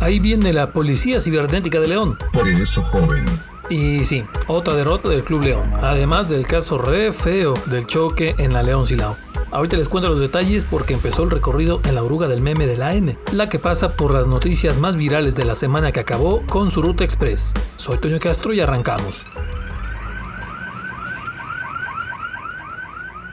Ahí viene la Policía Cibernética de León. Por eso, joven. Y sí, otra derrota del Club León, además del caso re feo del choque en la León Silao. Ahorita les cuento los detalles porque empezó el recorrido en la oruga del meme de la M, la que pasa por las noticias más virales de la semana que acabó con su ruta express. Soy Toño Castro y arrancamos.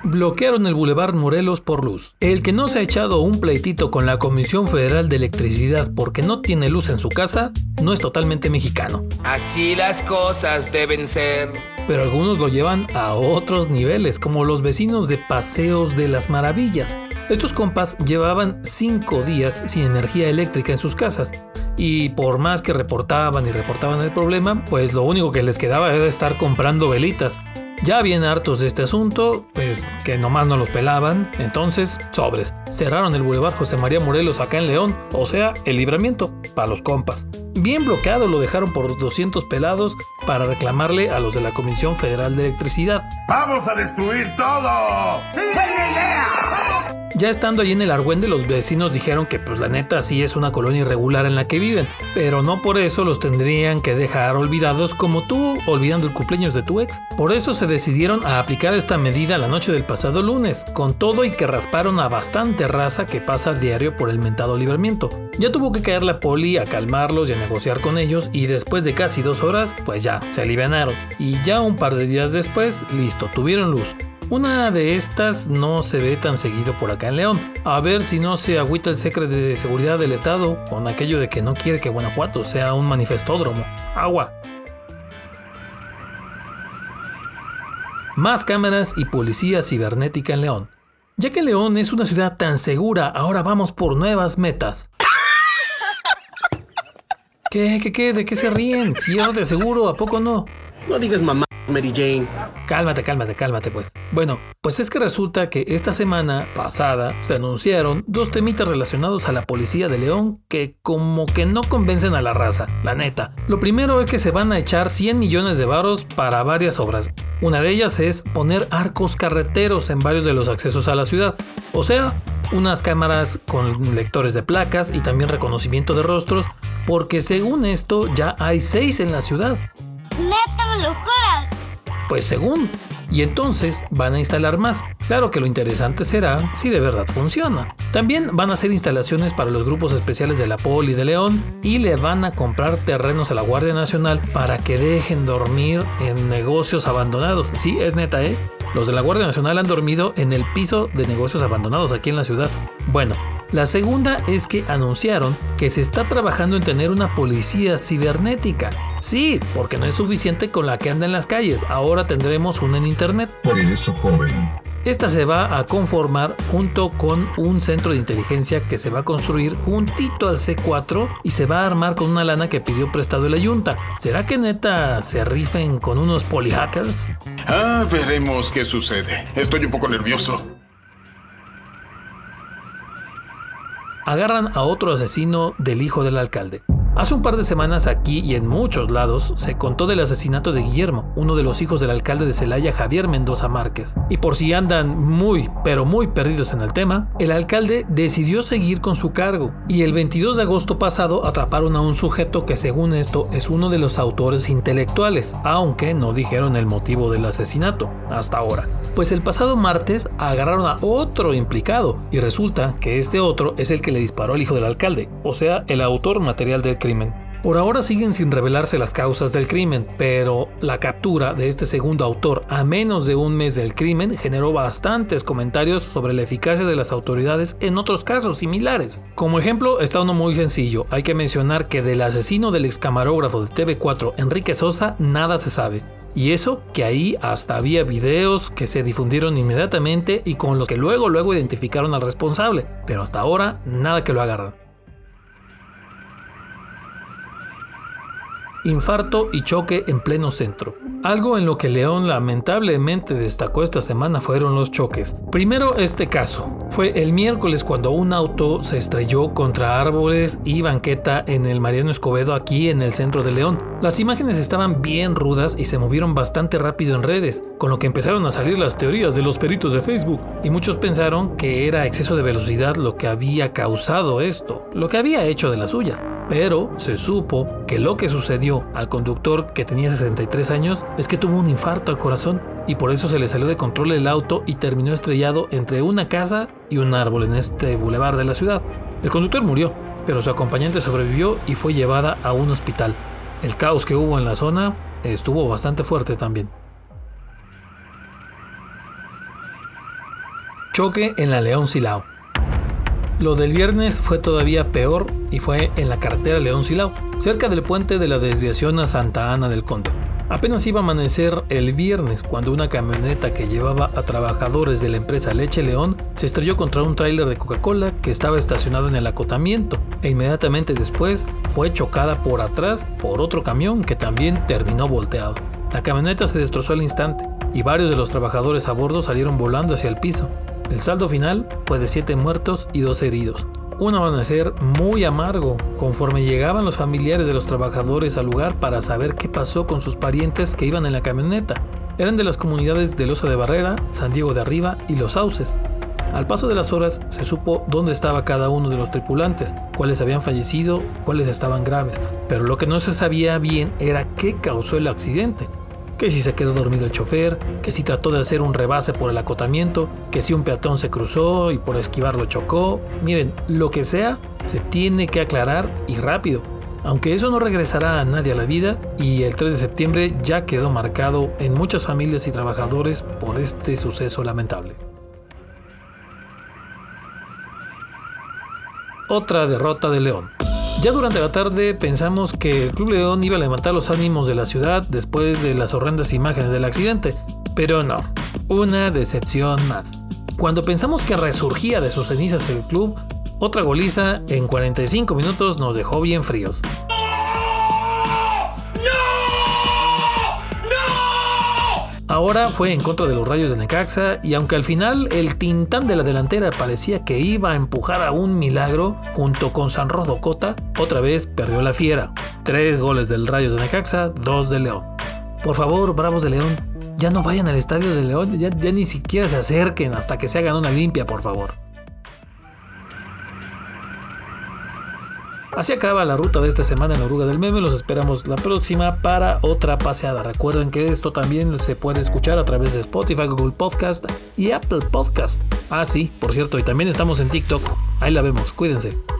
Bloquearon el Boulevard Morelos por luz. El que no se ha echado un pleitito con la Comisión Federal de Electricidad porque no tiene luz en su casa, no es totalmente mexicano. Así las cosas deben ser. Pero algunos lo llevan a otros niveles, como los vecinos de Paseos de las Maravillas. Estos compas llevaban cinco días sin energía eléctrica en sus casas. Y por más que reportaban y reportaban el problema, pues lo único que les quedaba era estar comprando velitas. Ya bien hartos de este asunto, pues que nomás no los pelaban, entonces, sobres. Cerraron el Boulevard José María Morelos acá en León, o sea, el libramiento, para los compas. Bien bloqueado lo dejaron por 200 pelados para reclamarle a los de la Comisión Federal de Electricidad. ¡Vamos a destruir todo! ¡Sí! Ya estando allí en el Argüende, los vecinos dijeron que pues la neta sí es una colonia irregular en la que viven, pero no por eso los tendrían que dejar olvidados como tú olvidando el cumpleaños de tu ex. Por eso se decidieron a aplicar esta medida la noche del pasado lunes, con todo y que rasparon a bastante raza que pasa diario por el mentado libramiento. Ya tuvo que caer la poli a calmarlos y a negociar con ellos y después de casi dos horas, pues ya, se alivianaron. Y ya un par de días después, listo, tuvieron luz. Una de estas no se ve tan seguido por acá en León. A ver si no se agüita el secreto de seguridad del Estado con aquello de que no quiere que Guanajuato sea un manifestódromo. Agua. Más cámaras y policía cibernética en León. Ya que León es una ciudad tan segura, ahora vamos por nuevas metas. ¿Qué, qué, qué? ¿De qué se ríen? Si es de seguro, ¿a poco no? No digas mamá. Mary Jane. Cálmate, cálmate, cálmate pues. Bueno, pues es que resulta que esta semana pasada se anunciaron dos temitas relacionados a la policía de León que como que no convencen a la raza, la neta. Lo primero es que se van a echar 100 millones de varos para varias obras. Una de ellas es poner arcos carreteros en varios de los accesos a la ciudad. O sea, unas cámaras con lectores de placas y también reconocimiento de rostros, porque según esto ya hay seis en la ciudad. ¡Neta, me lo juras! Pues según. Y entonces van a instalar más. Claro que lo interesante será si de verdad funciona. También van a hacer instalaciones para los grupos especiales de la Poli de León y le van a comprar terrenos a la Guardia Nacional para que dejen dormir en negocios abandonados. Sí, es neta, ¿eh? Los de la Guardia Nacional han dormido en el piso de negocios abandonados aquí en la ciudad. Bueno, la segunda es que anunciaron que se está trabajando en tener una policía cibernética. Sí, porque no es suficiente con la que anda en las calles, ahora tendremos una en internet. Por eso, joven. Esta se va a conformar junto con un centro de inteligencia que se va a construir juntito al C4 y se va a armar con una lana que pidió prestado el Ayunta. ¿Será que neta se rifen con unos polihackers? Ah, veremos qué sucede. Estoy un poco nervioso. Agarran a otro asesino del hijo del alcalde. Hace un par de semanas aquí y en muchos lados se contó del asesinato de Guillermo, uno de los hijos del alcalde de Celaya, Javier Mendoza Márquez. Y por si andan muy, pero muy perdidos en el tema, el alcalde decidió seguir con su cargo y el 22 de agosto pasado atraparon a un sujeto que según esto es uno de los autores intelectuales, aunque no dijeron el motivo del asesinato, hasta ahora. Pues el pasado martes agarraron a otro implicado y resulta que este otro es el que le disparó al hijo del alcalde, o sea, el autor material del crimen. Por ahora siguen sin revelarse las causas del crimen, pero la captura de este segundo autor a menos de un mes del crimen generó bastantes comentarios sobre la eficacia de las autoridades en otros casos similares. Como ejemplo está uno muy sencillo, hay que mencionar que del asesino del ex camarógrafo de TV4 Enrique Sosa nada se sabe. Y eso que ahí hasta había videos que se difundieron inmediatamente y con los que luego luego identificaron al responsable, pero hasta ahora nada que lo agarran. Infarto y choque en pleno centro. Algo en lo que León lamentablemente destacó esta semana fueron los choques. Primero este caso. Fue el miércoles cuando un auto se estrelló contra árboles y banqueta en el Mariano Escobedo aquí en el centro de León. Las imágenes estaban bien rudas y se movieron bastante rápido en redes, con lo que empezaron a salir las teorías de los peritos de Facebook y muchos pensaron que era exceso de velocidad lo que había causado esto, lo que había hecho de las suyas. Pero se supo que lo que sucedió al conductor que tenía 63 años es que tuvo un infarto al corazón y por eso se le salió de control el auto y terminó estrellado entre una casa y un árbol en este bulevar de la ciudad. El conductor murió, pero su acompañante sobrevivió y fue llevada a un hospital. El caos que hubo en la zona estuvo bastante fuerte también. Choque en la León Silao. Lo del viernes fue todavía peor y fue en la carretera León Silao, cerca del puente de la desviación a Santa Ana del Conde. Apenas iba a amanecer el viernes cuando una camioneta que llevaba a trabajadores de la empresa Leche León se estrelló contra un tráiler de Coca-Cola que estaba estacionado en el acotamiento e inmediatamente después fue chocada por atrás por otro camión que también terminó volteado. La camioneta se destrozó al instante y varios de los trabajadores a bordo salieron volando hacia el piso. El saldo final fue de 7 muertos y 2 heridos. Un amanecer muy amargo conforme llegaban los familiares de los trabajadores al lugar para saber qué pasó con sus parientes que iban en la camioneta. Eran de las comunidades del Oso de Barrera, San Diego de Arriba y Los Sauces. Al paso de las horas se supo dónde estaba cada uno de los tripulantes, cuáles habían fallecido, cuáles estaban graves, pero lo que no se sabía bien era qué causó el accidente que si se quedó dormido el chofer, que si trató de hacer un rebase por el acotamiento, que si un peatón se cruzó y por esquivarlo chocó. Miren, lo que sea, se tiene que aclarar y rápido. Aunque eso no regresará a nadie a la vida y el 3 de septiembre ya quedó marcado en muchas familias y trabajadores por este suceso lamentable. Otra derrota de León. Ya durante la tarde pensamos que el Club León iba a levantar los ánimos de la ciudad después de las horrendas imágenes del accidente, pero no, una decepción más. Cuando pensamos que resurgía de sus cenizas el club, otra goliza en 45 minutos nos dejó bien fríos. Ahora fue en contra de los rayos de Necaxa y aunque al final el tintán de la delantera parecía que iba a empujar a un milagro junto con San Rodocota, otra vez perdió la fiera. Tres goles del Rayos de Necaxa, dos de León. Por favor, Bravos de León, ya no vayan al estadio de León, ya, ya ni siquiera se acerquen hasta que se hagan una limpia, por favor. Así acaba la ruta de esta semana en la Oruga del Meme. Los esperamos la próxima para otra paseada. Recuerden que esto también se puede escuchar a través de Spotify, Google Podcast y Apple Podcast. Ah, sí, por cierto, y también estamos en TikTok. Ahí la vemos. Cuídense.